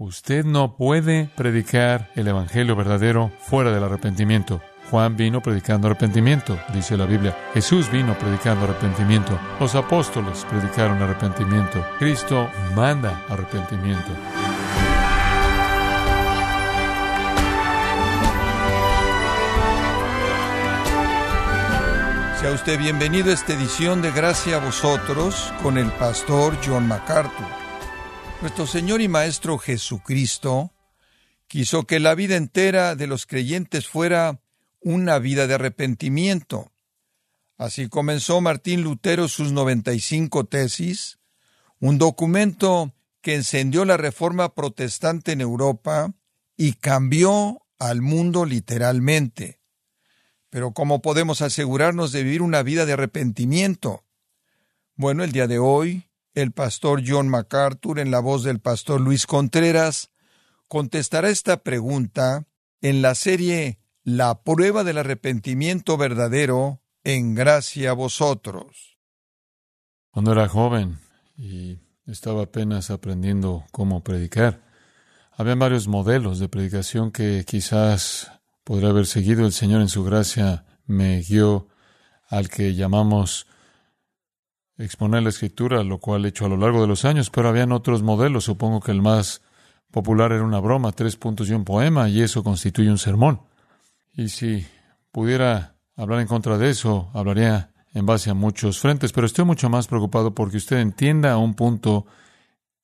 Usted no puede predicar el Evangelio verdadero fuera del arrepentimiento. Juan vino predicando arrepentimiento, dice la Biblia. Jesús vino predicando arrepentimiento. Los apóstoles predicaron arrepentimiento. Cristo manda arrepentimiento. Sea usted bienvenido a esta edición de Gracia a vosotros con el pastor John MacArthur. Nuestro Señor y Maestro Jesucristo quiso que la vida entera de los creyentes fuera una vida de arrepentimiento. Así comenzó Martín Lutero sus 95 tesis, un documento que encendió la reforma protestante en Europa y cambió al mundo literalmente. Pero ¿cómo podemos asegurarnos de vivir una vida de arrepentimiento? Bueno, el día de hoy el pastor John MacArthur, en la voz del pastor Luis Contreras, contestará esta pregunta en la serie La prueba del arrepentimiento verdadero en gracia a vosotros. Cuando era joven y estaba apenas aprendiendo cómo predicar, había varios modelos de predicación que quizás podría haber seguido. El Señor en su gracia me guió al que llamamos exponer la escritura, lo cual he hecho a lo largo de los años, pero habían otros modelos. Supongo que el más popular era una broma, tres puntos y un poema, y eso constituye un sermón. Y si pudiera hablar en contra de eso, hablaría en base a muchos frentes, pero estoy mucho más preocupado porque usted entienda un punto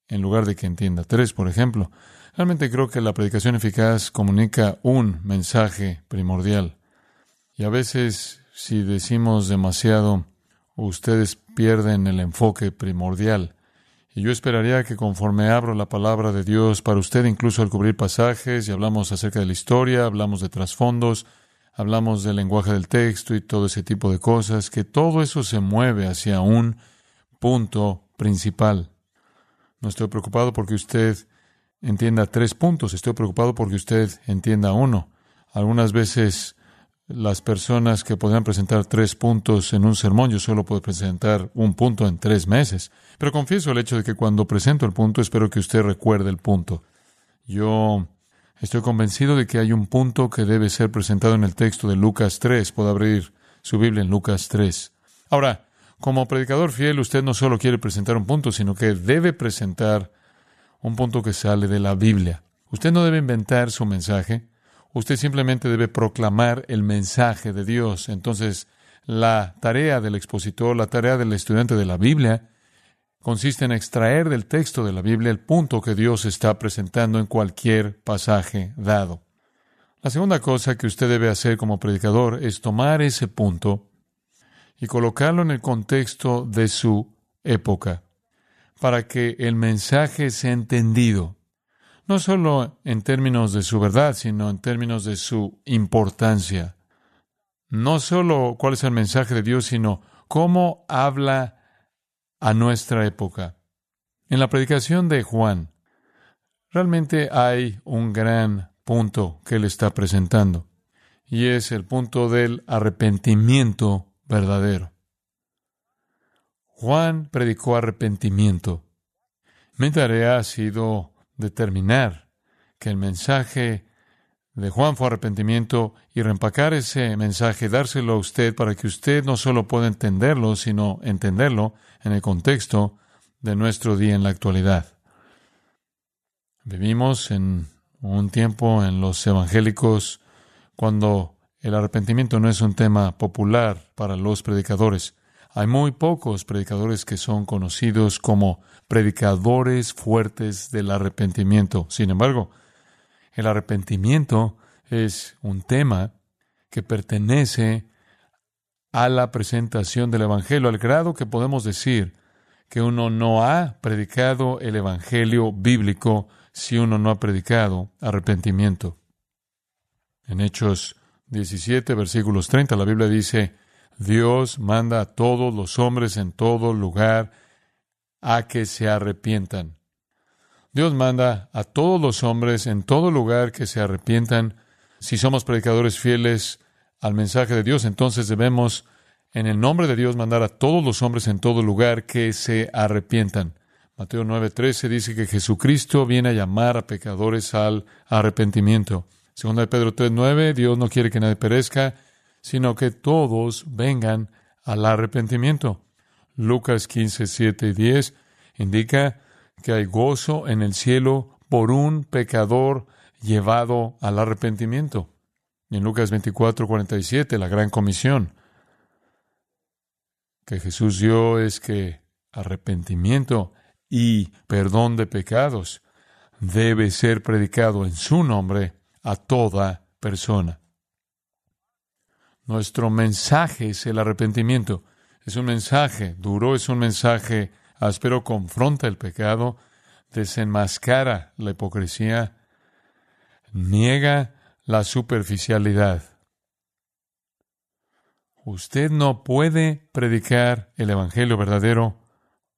en lugar de que entienda tres, por ejemplo. Realmente creo que la predicación eficaz comunica un mensaje primordial. Y a veces, si decimos demasiado, ustedes pierden el enfoque primordial. Y yo esperaría que conforme abro la palabra de Dios para usted, incluso al cubrir pasajes y hablamos acerca de la historia, hablamos de trasfondos, hablamos del lenguaje del texto y todo ese tipo de cosas, que todo eso se mueve hacia un punto principal. No estoy preocupado porque usted entienda tres puntos, estoy preocupado porque usted entienda uno. Algunas veces las personas que podrían presentar tres puntos en un sermón, yo solo puedo presentar un punto en tres meses. Pero confieso el hecho de que cuando presento el punto, espero que usted recuerde el punto. Yo estoy convencido de que hay un punto que debe ser presentado en el texto de Lucas 3. Puedo abrir su Biblia en Lucas 3. Ahora, como predicador fiel, usted no solo quiere presentar un punto, sino que debe presentar un punto que sale de la Biblia. Usted no debe inventar su mensaje. Usted simplemente debe proclamar el mensaje de Dios. Entonces, la tarea del expositor, la tarea del estudiante de la Biblia, consiste en extraer del texto de la Biblia el punto que Dios está presentando en cualquier pasaje dado. La segunda cosa que usted debe hacer como predicador es tomar ese punto y colocarlo en el contexto de su época, para que el mensaje sea entendido no solo en términos de su verdad, sino en términos de su importancia. No solo cuál es el mensaje de Dios, sino cómo habla a nuestra época. En la predicación de Juan, realmente hay un gran punto que él está presentando, y es el punto del arrepentimiento verdadero. Juan predicó arrepentimiento. Mi tarea ha sido determinar que el mensaje de Juan fue arrepentimiento y reempacar ese mensaje, dárselo a usted para que usted no solo pueda entenderlo, sino entenderlo en el contexto de nuestro día en la actualidad. Vivimos en un tiempo en los evangélicos cuando el arrepentimiento no es un tema popular para los predicadores. Hay muy pocos predicadores que son conocidos como predicadores fuertes del arrepentimiento. Sin embargo, el arrepentimiento es un tema que pertenece a la presentación del Evangelio, al grado que podemos decir que uno no ha predicado el Evangelio bíblico si uno no ha predicado arrepentimiento. En Hechos 17, versículos 30, la Biblia dice, Dios manda a todos los hombres en todo lugar a que se arrepientan. Dios manda a todos los hombres en todo lugar que se arrepientan. Si somos predicadores fieles al mensaje de Dios, entonces debemos, en el nombre de Dios, mandar a todos los hombres en todo lugar que se arrepientan. Mateo 9:13 dice que Jesucristo viene a llamar a pecadores al arrepentimiento. Segunda de Pedro 3:9, Dios no quiere que nadie perezca, sino que todos vengan al arrepentimiento. Lucas 15:7 y 10 indica que hay gozo en el cielo por un pecador llevado al arrepentimiento. Y en Lucas 24:47, la gran comisión que Jesús dio es que arrepentimiento y perdón de pecados debe ser predicado en su nombre a toda persona. Nuestro mensaje es el arrepentimiento. Es un mensaje duro, es un mensaje áspero, confronta el pecado, desenmascara la hipocresía, niega la superficialidad. Usted no puede predicar el Evangelio verdadero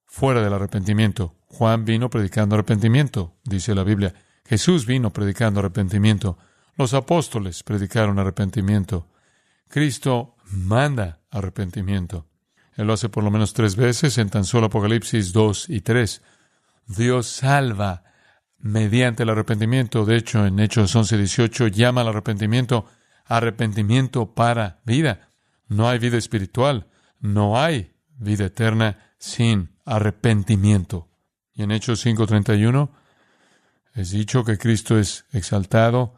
fuera del arrepentimiento. Juan vino predicando arrepentimiento, dice la Biblia. Jesús vino predicando arrepentimiento. Los apóstoles predicaron arrepentimiento. Cristo manda arrepentimiento. Él lo hace por lo menos tres veces en tan solo Apocalipsis 2 y 3. Dios salva mediante el arrepentimiento. De hecho, en Hechos 11 18 llama al arrepentimiento arrepentimiento para vida. No hay vida espiritual, no hay vida eterna sin arrepentimiento. Y en Hechos 5:31 es dicho que Cristo es exaltado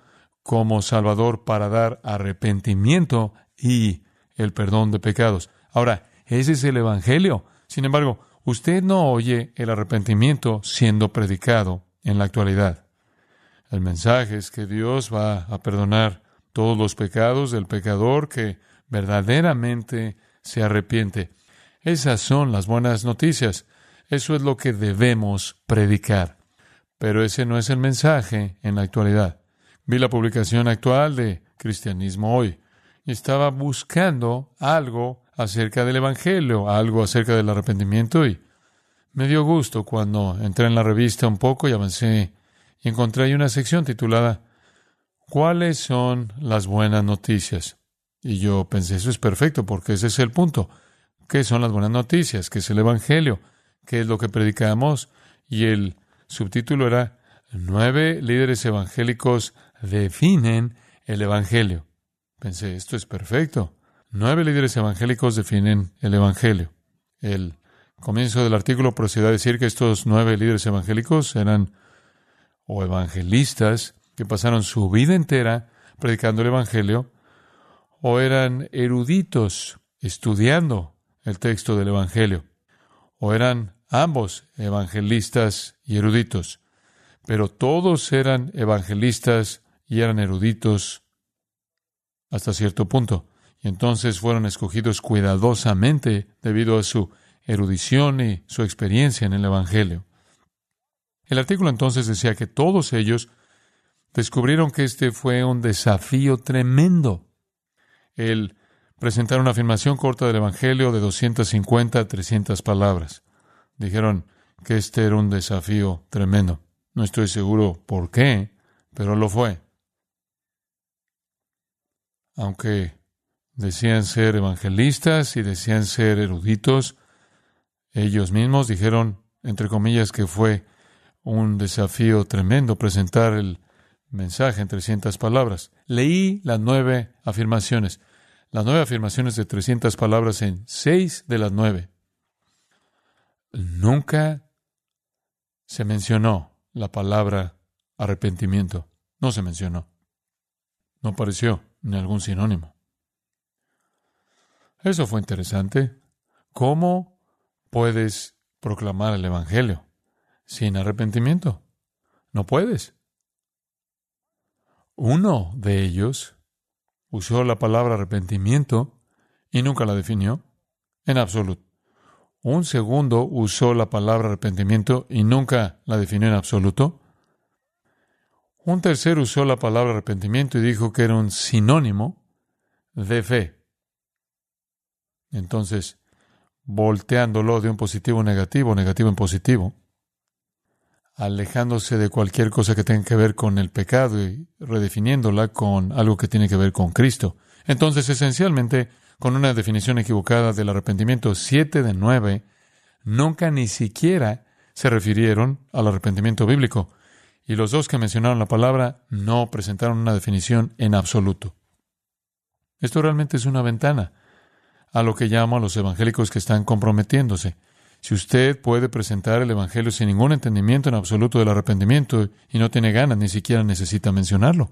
como Salvador para dar arrepentimiento y el perdón de pecados. Ahora, ese es el Evangelio. Sin embargo, usted no oye el arrepentimiento siendo predicado en la actualidad. El mensaje es que Dios va a perdonar todos los pecados del pecador que verdaderamente se arrepiente. Esas son las buenas noticias. Eso es lo que debemos predicar. Pero ese no es el mensaje en la actualidad. Vi la publicación actual de Cristianismo Hoy y estaba buscando algo acerca del Evangelio, algo acerca del arrepentimiento y me dio gusto cuando entré en la revista un poco y avancé y encontré ahí una sección titulada ¿Cuáles son las buenas noticias? Y yo pensé, eso es perfecto porque ese es el punto. ¿Qué son las buenas noticias? ¿Qué es el Evangelio? ¿Qué es lo que predicamos? Y el subtítulo era Nueve líderes evangélicos definen el Evangelio. Pensé, esto es perfecto. Nueve líderes evangélicos definen el Evangelio. El comienzo del artículo procede a decir que estos nueve líderes evangélicos eran o evangelistas que pasaron su vida entera predicando el Evangelio, o eran eruditos estudiando el texto del Evangelio, o eran ambos evangelistas y eruditos, pero todos eran evangelistas y eran eruditos hasta cierto punto, y entonces fueron escogidos cuidadosamente debido a su erudición y su experiencia en el Evangelio. El artículo entonces decía que todos ellos descubrieron que este fue un desafío tremendo. El presentar una afirmación corta del Evangelio de 250 a 300 palabras. Dijeron que este era un desafío tremendo. No estoy seguro por qué, pero lo fue. Aunque decían ser evangelistas y decían ser eruditos, ellos mismos dijeron, entre comillas, que fue un desafío tremendo presentar el mensaje en 300 palabras. Leí las nueve afirmaciones, las nueve afirmaciones de 300 palabras en seis de las nueve. Nunca se mencionó la palabra arrepentimiento. No se mencionó. No apareció ni algún sinónimo. Eso fue interesante. ¿Cómo puedes proclamar el Evangelio sin arrepentimiento? No puedes. Uno de ellos usó la palabra arrepentimiento y nunca la definió en absoluto. Un segundo usó la palabra arrepentimiento y nunca la definió en absoluto. Un tercero usó la palabra arrepentimiento y dijo que era un sinónimo de fe. Entonces, volteándolo de un positivo a negativo, negativo en positivo, alejándose de cualquier cosa que tenga que ver con el pecado y redefiniéndola con algo que tiene que ver con Cristo. Entonces, esencialmente, con una definición equivocada del arrepentimiento, siete de nueve nunca ni siquiera se refirieron al arrepentimiento bíblico. Y los dos que mencionaron la palabra no presentaron una definición en absoluto. Esto realmente es una ventana a lo que llamo a los evangélicos que están comprometiéndose. Si usted puede presentar el Evangelio sin ningún entendimiento en absoluto del arrepentimiento y no tiene ganas, ni siquiera necesita mencionarlo.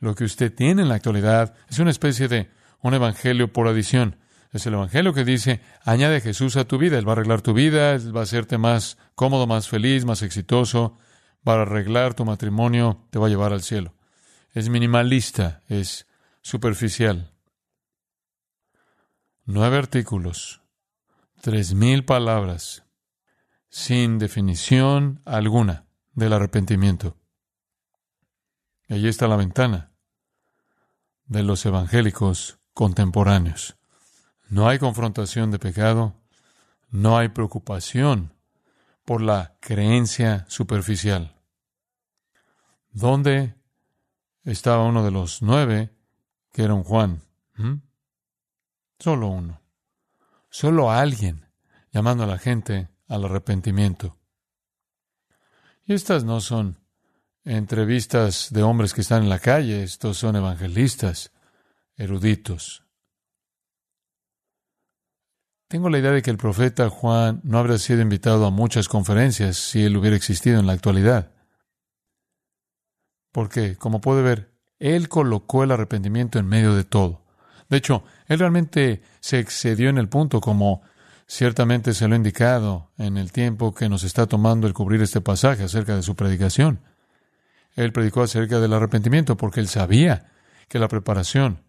Lo que usted tiene en la actualidad es una especie de un Evangelio por adición. Es el Evangelio que dice, añade Jesús a tu vida, Él va a arreglar tu vida, Él va a hacerte más cómodo, más feliz, más exitoso, va a arreglar tu matrimonio, te va a llevar al cielo. Es minimalista, es superficial. Nueve artículos, tres mil palabras, sin definición alguna del arrepentimiento. Y allí está la ventana de los evangélicos contemporáneos. No hay confrontación de pecado, no hay preocupación por la creencia superficial. ¿Dónde estaba uno de los nueve, que era un Juan? ¿Mm? Solo uno. Solo alguien llamando a la gente al arrepentimiento. Y estas no son entrevistas de hombres que están en la calle, estos son evangelistas, eruditos. Tengo la idea de que el profeta Juan no habría sido invitado a muchas conferencias si él hubiera existido en la actualidad. Porque, como puede ver, él colocó el arrepentimiento en medio de todo. De hecho, él realmente se excedió en el punto, como ciertamente se lo ha indicado en el tiempo que nos está tomando el cubrir este pasaje acerca de su predicación. Él predicó acerca del arrepentimiento porque él sabía que la preparación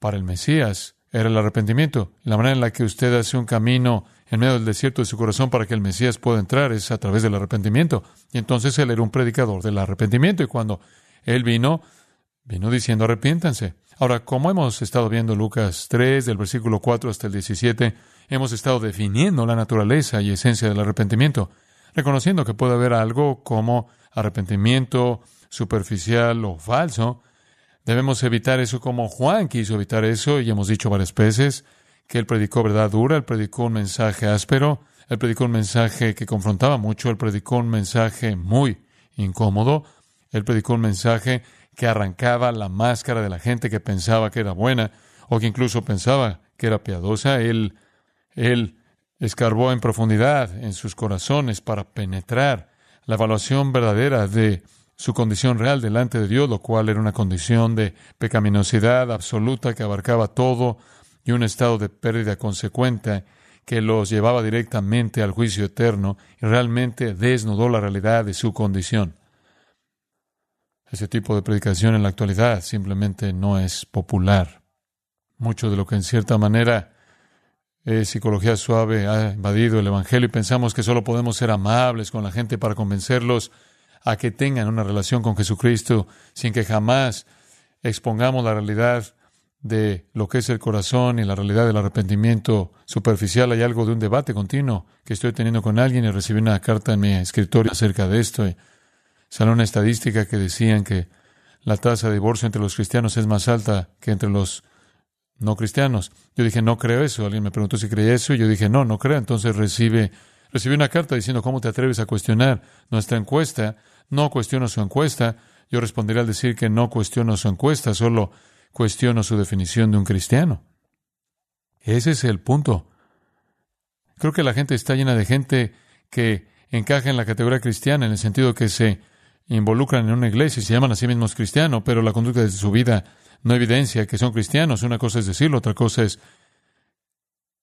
para el Mesías era el arrepentimiento. La manera en la que usted hace un camino en medio del desierto de su corazón para que el Mesías pueda entrar es a través del arrepentimiento. Y entonces él era un predicador del arrepentimiento y cuando él vino, vino diciendo arrepiéntanse. Ahora, como hemos estado viendo Lucas 3, del versículo 4 hasta el 17, hemos estado definiendo la naturaleza y esencia del arrepentimiento, reconociendo que puede haber algo como arrepentimiento superficial o falso. Debemos evitar eso como Juan quiso evitar eso y hemos dicho varias veces que él predicó verdad dura, él predicó un mensaje áspero, él predicó un mensaje que confrontaba mucho, él predicó un mensaje muy incómodo, él predicó un mensaje que arrancaba la máscara de la gente que pensaba que era buena o que incluso pensaba que era piadosa. Él, él escarbó en profundidad en sus corazones para penetrar la evaluación verdadera de su condición real delante de Dios, lo cual era una condición de pecaminosidad absoluta que abarcaba todo y un estado de pérdida consecuente que los llevaba directamente al juicio eterno y realmente desnudó la realidad de su condición. Ese tipo de predicación en la actualidad simplemente no es popular. Mucho de lo que en cierta manera es psicología suave ha invadido el Evangelio y pensamos que solo podemos ser amables con la gente para convencerlos a que tengan una relación con Jesucristo sin que jamás expongamos la realidad de lo que es el corazón y la realidad del arrepentimiento superficial. Hay algo de un debate continuo que estoy teniendo con alguien y recibí una carta en mi escritorio acerca de esto. Y Salió una estadística que decían que la tasa de divorcio entre los cristianos es más alta que entre los no cristianos. Yo dije, no creo eso. Alguien me preguntó si creía eso y yo dije, no, no creo. Entonces recibe, recibí una carta diciendo, ¿cómo te atreves a cuestionar nuestra encuesta? No cuestiono su encuesta. Yo responderé al decir que no cuestiono su encuesta, solo cuestiono su definición de un cristiano. Ese es el punto. Creo que la gente está llena de gente que encaja en la categoría cristiana en el sentido que se involucran en una iglesia y se llaman a sí mismos cristianos, pero la conducta de su vida no evidencia que son cristianos. Una cosa es decirlo, otra cosa es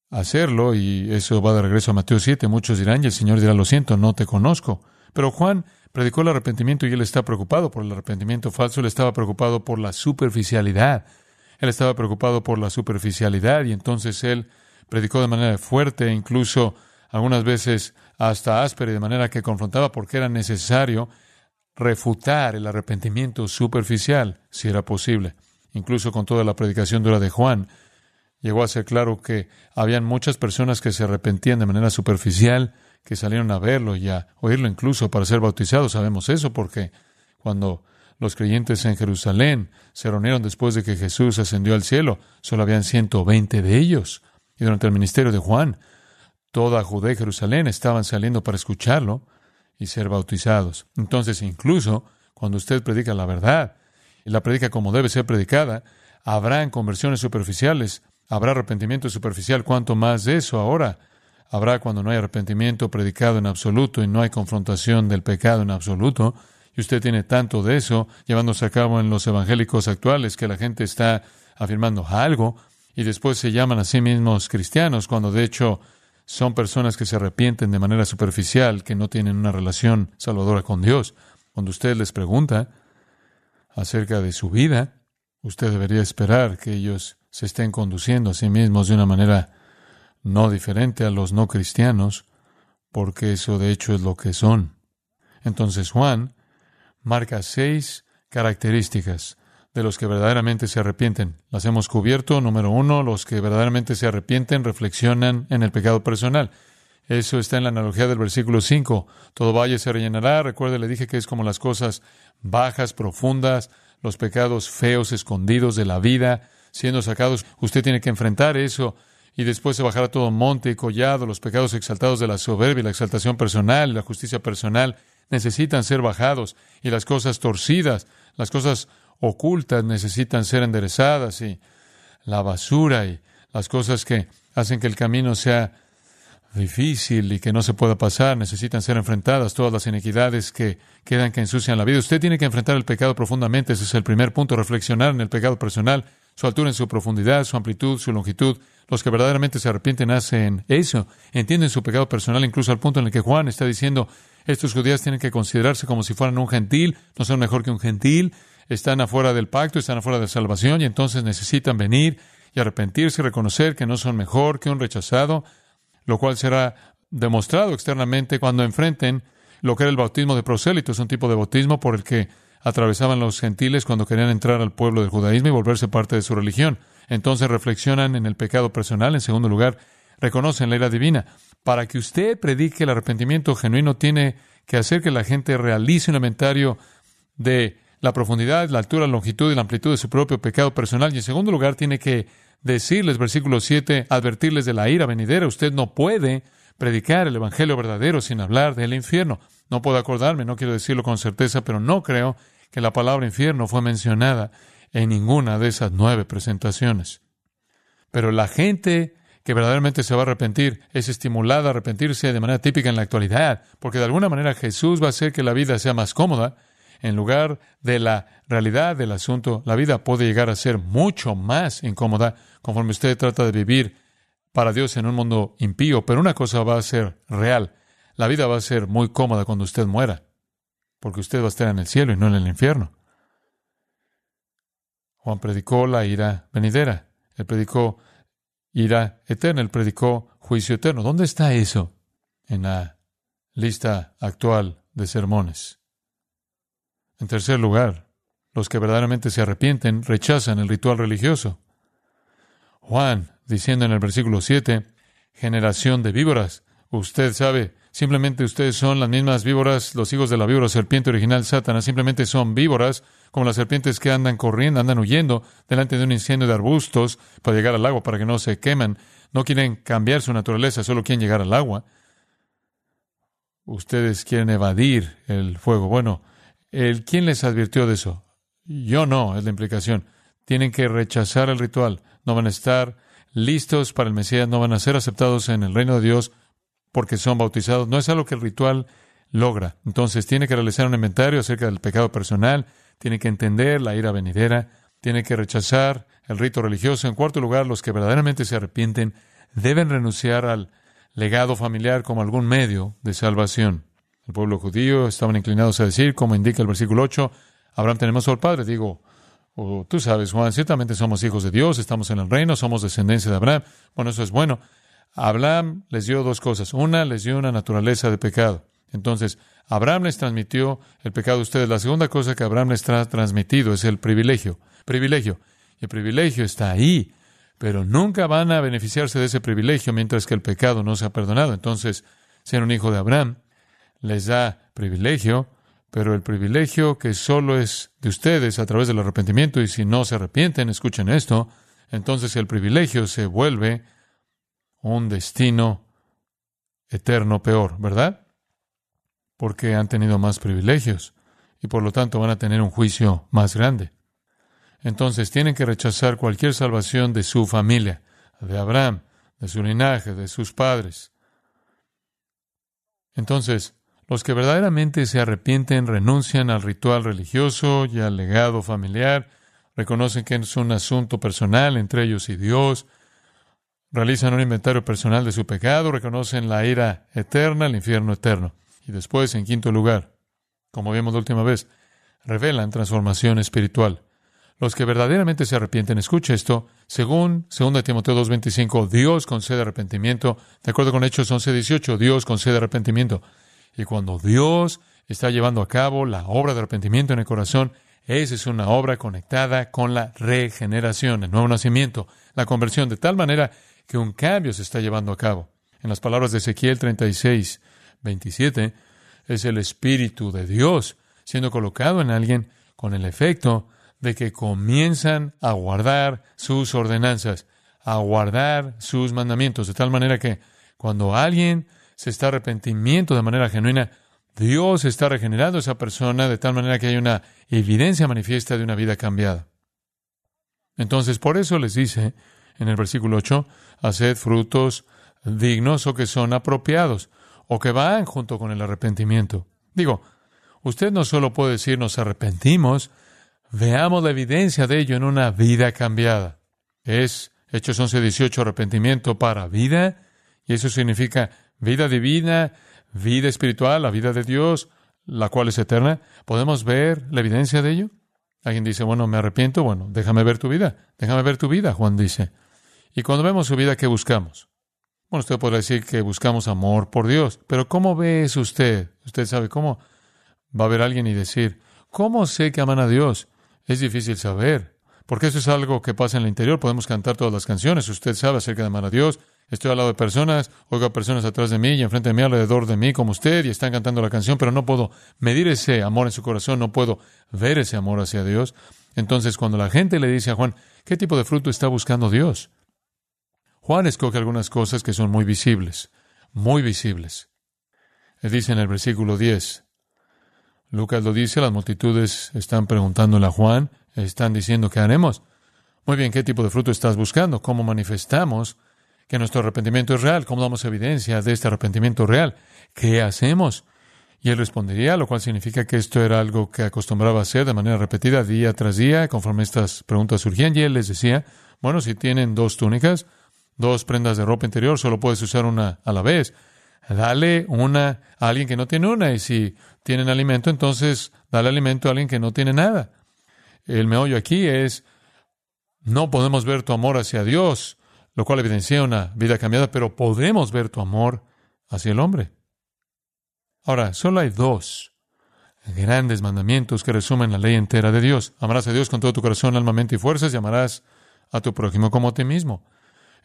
hacerlo, y eso va de regreso a Mateo 7. Muchos dirán, y el Señor dirá, lo siento, no te conozco. Pero Juan predicó el arrepentimiento y él está preocupado por el arrepentimiento falso, él estaba preocupado por la superficialidad. Él estaba preocupado por la superficialidad y entonces él predicó de manera fuerte, incluso algunas veces hasta áspera, de manera que confrontaba porque era necesario refutar el arrepentimiento superficial, si era posible. Incluso con toda la predicación dura de Juan, llegó a ser claro que habían muchas personas que se arrepentían de manera superficial, que salieron a verlo y a oírlo incluso para ser bautizados. Sabemos eso porque cuando los creyentes en Jerusalén se reunieron después de que Jesús ascendió al cielo, solo habían 120 de ellos. Y durante el ministerio de Juan, toda Judea y Jerusalén estaban saliendo para escucharlo y ser bautizados. Entonces, incluso cuando usted predica la verdad y la predica como debe ser predicada, habrá conversiones superficiales, habrá arrepentimiento superficial, cuanto más de eso ahora habrá cuando no hay arrepentimiento predicado en absoluto y no hay confrontación del pecado en absoluto. Y usted tiene tanto de eso llevándose a cabo en los evangélicos actuales que la gente está afirmando algo y después se llaman a sí mismos cristianos cuando de hecho son personas que se arrepienten de manera superficial, que no tienen una relación salvadora con Dios. Cuando usted les pregunta acerca de su vida, usted debería esperar que ellos se estén conduciendo a sí mismos de una manera no diferente a los no cristianos, porque eso de hecho es lo que son. Entonces Juan marca seis características de los que verdaderamente se arrepienten. Las hemos cubierto. Número uno, los que verdaderamente se arrepienten reflexionan en el pecado personal. Eso está en la analogía del versículo 5. Todo valle se rellenará. Recuerde, le dije que es como las cosas bajas, profundas, los pecados feos, escondidos de la vida, siendo sacados. Usted tiene que enfrentar eso y después se bajará todo monte y collado, los pecados exaltados de la soberbia, la exaltación personal, la justicia personal, necesitan ser bajados y las cosas torcidas, las cosas ocultas necesitan ser enderezadas y la basura y las cosas que hacen que el camino sea difícil y que no se pueda pasar necesitan ser enfrentadas, todas las inequidades que quedan que ensucian la vida. Usted tiene que enfrentar el pecado profundamente, ese es el primer punto, reflexionar en el pecado personal, su altura en su profundidad, su amplitud, su longitud. Los que verdaderamente se arrepienten hacen eso, entienden su pecado personal, incluso al punto en el que Juan está diciendo, estos judíos tienen que considerarse como si fueran un gentil, no son mejor que un gentil, están afuera del pacto, están afuera de salvación y entonces necesitan venir y arrepentirse y reconocer que no son mejor que un rechazado, lo cual será demostrado externamente cuando enfrenten lo que era el bautismo de prosélitos, un tipo de bautismo por el que atravesaban los gentiles cuando querían entrar al pueblo del judaísmo y volverse parte de su religión. Entonces reflexionan en el pecado personal. En segundo lugar, reconocen la ira divina. Para que usted predique el arrepentimiento genuino, tiene que hacer que la gente realice un inventario de la profundidad, la altura, la longitud y la amplitud de su propio pecado personal. Y en segundo lugar, tiene que decirles, versículo 7, advertirles de la ira venidera. Usted no puede predicar el Evangelio verdadero sin hablar del infierno. No puedo acordarme, no quiero decirlo con certeza, pero no creo que la palabra infierno fue mencionada en ninguna de esas nueve presentaciones. Pero la gente que verdaderamente se va a arrepentir es estimulada a arrepentirse de manera típica en la actualidad, porque de alguna manera Jesús va a hacer que la vida sea más cómoda, en lugar de la realidad del asunto, la vida puede llegar a ser mucho más incómoda conforme usted trata de vivir para Dios en un mundo impío. Pero una cosa va a ser real. La vida va a ser muy cómoda cuando usted muera, porque usted va a estar en el cielo y no en el infierno. Juan predicó la ira venidera. Él predicó ira eterna. Él predicó juicio eterno. ¿Dónde está eso en la lista actual de sermones? En tercer lugar, los que verdaderamente se arrepienten rechazan el ritual religioso. Juan, diciendo en el versículo 7, generación de víboras. Usted sabe, simplemente ustedes son las mismas víboras, los hijos de la víbora serpiente original Satanás, simplemente son víboras, como las serpientes que andan corriendo, andan huyendo delante de un incendio de arbustos para llegar al agua, para que no se quemen. No quieren cambiar su naturaleza, solo quieren llegar al agua. Ustedes quieren evadir el fuego. Bueno, el, ¿Quién les advirtió de eso? Yo no, es la implicación. Tienen que rechazar el ritual. No van a estar listos para el Mesías, no van a ser aceptados en el reino de Dios porque son bautizados. No es algo que el ritual logra. Entonces tiene que realizar un inventario acerca del pecado personal, tiene que entender la ira venidera, tiene que rechazar el rito religioso. En cuarto lugar, los que verdaderamente se arrepienten deben renunciar al legado familiar como algún medio de salvación. El pueblo judío estaban inclinados a decir, como indica el versículo 8, Abraham tenemos al Padre. Digo, oh, tú sabes, Juan, ciertamente somos hijos de Dios, estamos en el reino, somos descendencia de Abraham. Bueno, eso es bueno. Abraham les dio dos cosas. Una, les dio una naturaleza de pecado. Entonces, Abraham les transmitió el pecado a ustedes. La segunda cosa que Abraham les ha transmitido es el privilegio. Privilegio. Y el privilegio está ahí, pero nunca van a beneficiarse de ese privilegio mientras que el pecado no se ha perdonado. Entonces, ser un hijo de Abraham les da privilegio, pero el privilegio que solo es de ustedes a través del arrepentimiento, y si no se arrepienten, escuchen esto, entonces el privilegio se vuelve un destino eterno peor, ¿verdad? Porque han tenido más privilegios y por lo tanto van a tener un juicio más grande. Entonces tienen que rechazar cualquier salvación de su familia, de Abraham, de su linaje, de sus padres. Entonces, los que verdaderamente se arrepienten renuncian al ritual religioso y al legado familiar, reconocen que es un asunto personal entre ellos y Dios, realizan un inventario personal de su pecado, reconocen la ira eterna, el infierno eterno. Y después, en quinto lugar, como vimos la última vez, revelan transformación espiritual. Los que verdaderamente se arrepienten, escucha esto, según 2 Timoteo 2.25, Dios concede arrepentimiento, de acuerdo con Hechos 11.18, Dios concede arrepentimiento. Y cuando Dios está llevando a cabo la obra de arrepentimiento en el corazón, esa es una obra conectada con la regeneración, el nuevo nacimiento, la conversión, de tal manera que un cambio se está llevando a cabo. En las palabras de Ezequiel 36, 27, es el Espíritu de Dios siendo colocado en alguien con el efecto de que comienzan a guardar sus ordenanzas, a guardar sus mandamientos, de tal manera que cuando alguien se está arrepentimiento de manera genuina, Dios está regenerando a esa persona de tal manera que hay una evidencia manifiesta de una vida cambiada. Entonces, por eso les dice en el versículo 8, haced frutos dignos o que son apropiados o que van junto con el arrepentimiento. Digo, usted no solo puede decir nos arrepentimos, Veamos la evidencia de ello en una vida cambiada. Es Hechos 11:18 arrepentimiento para vida, y eso significa vida divina, vida espiritual, la vida de Dios, la cual es eterna. ¿Podemos ver la evidencia de ello? Alguien dice, bueno, me arrepiento, bueno, déjame ver tu vida, déjame ver tu vida, Juan dice. Y cuando vemos su vida, ¿qué buscamos? Bueno, usted podrá decir que buscamos amor por Dios, pero ¿cómo ve eso usted? Usted sabe cómo va a ver alguien y decir, ¿cómo sé que aman a Dios? Es difícil saber, porque eso es algo que pasa en el interior. Podemos cantar todas las canciones. Usted sabe acerca de amar a Dios. Estoy al lado de personas, oigo a personas atrás de mí y enfrente de mí, alrededor de mí, como usted, y están cantando la canción, pero no puedo medir ese amor en su corazón, no puedo ver ese amor hacia Dios. Entonces, cuando la gente le dice a Juan, ¿qué tipo de fruto está buscando Dios? Juan escoge algunas cosas que son muy visibles, muy visibles. Él dice en el versículo 10, Lucas lo dice, las multitudes están preguntándole a Juan, están diciendo, ¿qué haremos? Muy bien, ¿qué tipo de fruto estás buscando? ¿Cómo manifestamos que nuestro arrepentimiento es real? ¿Cómo damos evidencia de este arrepentimiento real? ¿Qué hacemos? Y él respondería, lo cual significa que esto era algo que acostumbraba hacer de manera repetida día tras día, conforme estas preguntas surgían. Y él les decía, bueno, si tienen dos túnicas, dos prendas de ropa interior, solo puedes usar una a la vez. Dale una a alguien que no tiene una. Y si tienen alimento, entonces dale alimento a alguien que no tiene nada. El meollo aquí es, no podemos ver tu amor hacia Dios, lo cual evidencia una vida cambiada, pero podemos ver tu amor hacia el hombre. Ahora, solo hay dos grandes mandamientos que resumen la ley entera de Dios. Amarás a Dios con todo tu corazón, alma, mente y fuerzas y amarás a tu prójimo como a ti mismo.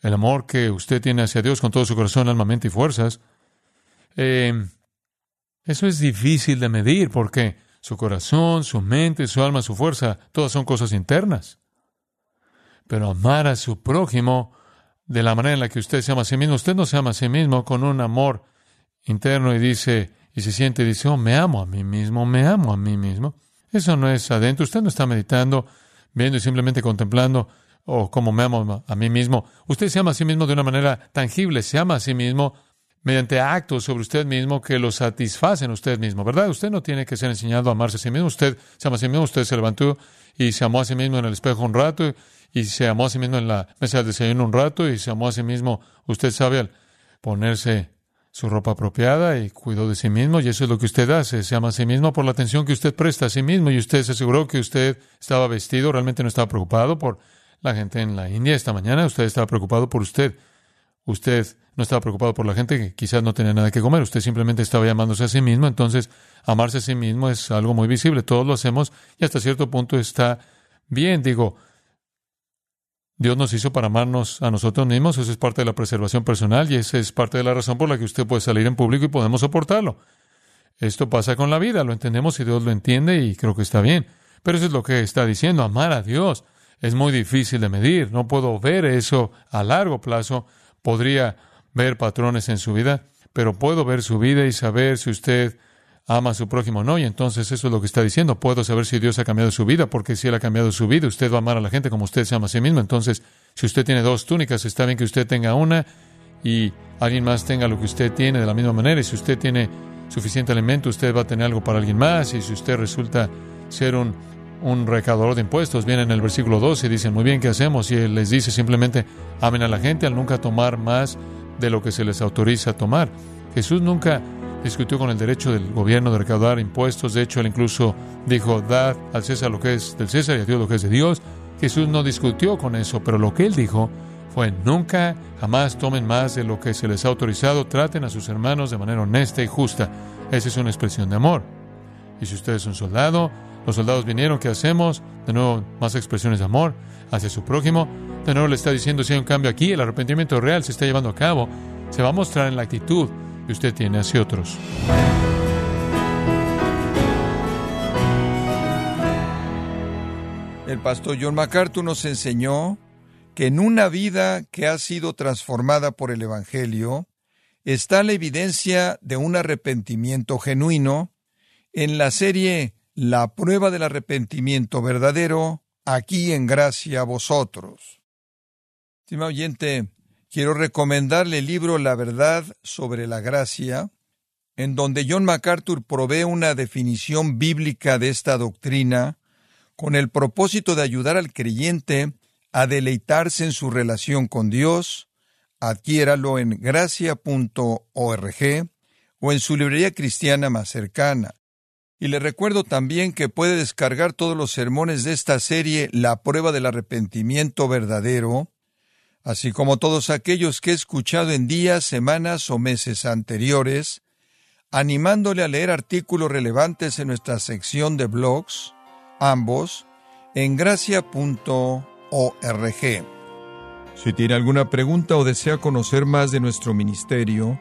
El amor que usted tiene hacia Dios con todo su corazón, alma, mente y fuerzas eh, eso es difícil de medir porque su corazón, su mente, su alma, su fuerza, todas son cosas internas. Pero amar a su prójimo de la manera en la que usted se ama a sí mismo, usted no se ama a sí mismo con un amor interno y dice, y se siente y dice, oh, me amo a mí mismo, me amo a mí mismo. Eso no es adentro. Usted no está meditando, viendo y simplemente contemplando, oh, cómo me amo a mí mismo. Usted se ama a sí mismo de una manera tangible, se ama a sí mismo mediante actos sobre usted mismo que lo satisfacen usted mismo, ¿verdad? Usted no tiene que ser enseñado a amarse a sí mismo. Usted se ama a sí mismo, usted se levantó y se amó a sí mismo en el espejo un rato y se amó a sí mismo en la mesa de desayuno un rato y se amó a sí mismo, usted sabe, al ponerse su ropa apropiada y cuidó de sí mismo y eso es lo que usted hace, se ama a sí mismo por la atención que usted presta a sí mismo y usted se aseguró que usted estaba vestido, realmente no estaba preocupado por la gente en la India esta mañana, usted estaba preocupado por usted. Usted no estaba preocupado por la gente que quizás no tenía nada que comer. Usted simplemente estaba llamándose a sí mismo. Entonces, amarse a sí mismo es algo muy visible. Todos lo hacemos y hasta cierto punto está bien. Digo, Dios nos hizo para amarnos a nosotros mismos. Eso es parte de la preservación personal y esa es parte de la razón por la que usted puede salir en público y podemos soportarlo. Esto pasa con la vida. Lo entendemos y Dios lo entiende y creo que está bien. Pero eso es lo que está diciendo. Amar a Dios es muy difícil de medir. No puedo ver eso a largo plazo podría ver patrones en su vida, pero puedo ver su vida y saber si usted ama a su prójimo o no. Y entonces eso es lo que está diciendo. Puedo saber si Dios ha cambiado su vida, porque si Él ha cambiado su vida, usted va a amar a la gente como usted se ama a sí mismo. Entonces, si usted tiene dos túnicas, está bien que usted tenga una y alguien más tenga lo que usted tiene de la misma manera. Y si usted tiene suficiente alimento, usted va a tener algo para alguien más. Y si usted resulta ser un, un recaudador de impuestos, viene en el versículo 12 y dicen, muy bien, ¿qué hacemos? Y Él les dice simplemente, amen a la gente al nunca tomar más de lo que se les autoriza a tomar. Jesús nunca discutió con el derecho del gobierno de recaudar impuestos. De hecho, él incluso dijo, dad al César lo que es del César y a Dios lo que es de Dios. Jesús no discutió con eso, pero lo que él dijo fue, nunca, jamás tomen más de lo que se les ha autorizado, traten a sus hermanos de manera honesta y justa. Esa es una expresión de amor. Y si usted es un soldado, los soldados vinieron, ¿qué hacemos? De nuevo, más expresiones de amor hacia su prójimo. De nuevo le está diciendo, si hay un cambio aquí, el arrepentimiento real se está llevando a cabo, se va a mostrar en la actitud que usted tiene hacia otros. El pastor John MacArthur nos enseñó que en una vida que ha sido transformada por el Evangelio está la evidencia de un arrepentimiento genuino en la serie La prueba del arrepentimiento verdadero, aquí en gracia a vosotros. Estimado oyente, quiero recomendarle el libro La verdad sobre la gracia, en donde John MacArthur provee una definición bíblica de esta doctrina con el propósito de ayudar al creyente a deleitarse en su relación con Dios, adquiéralo en gracia.org o en su librería cristiana más cercana. Y le recuerdo también que puede descargar todos los sermones de esta serie La prueba del arrepentimiento verdadero, así como todos aquellos que he escuchado en días, semanas o meses anteriores, animándole a leer artículos relevantes en nuestra sección de blogs, ambos, en gracia.org. Si tiene alguna pregunta o desea conocer más de nuestro ministerio,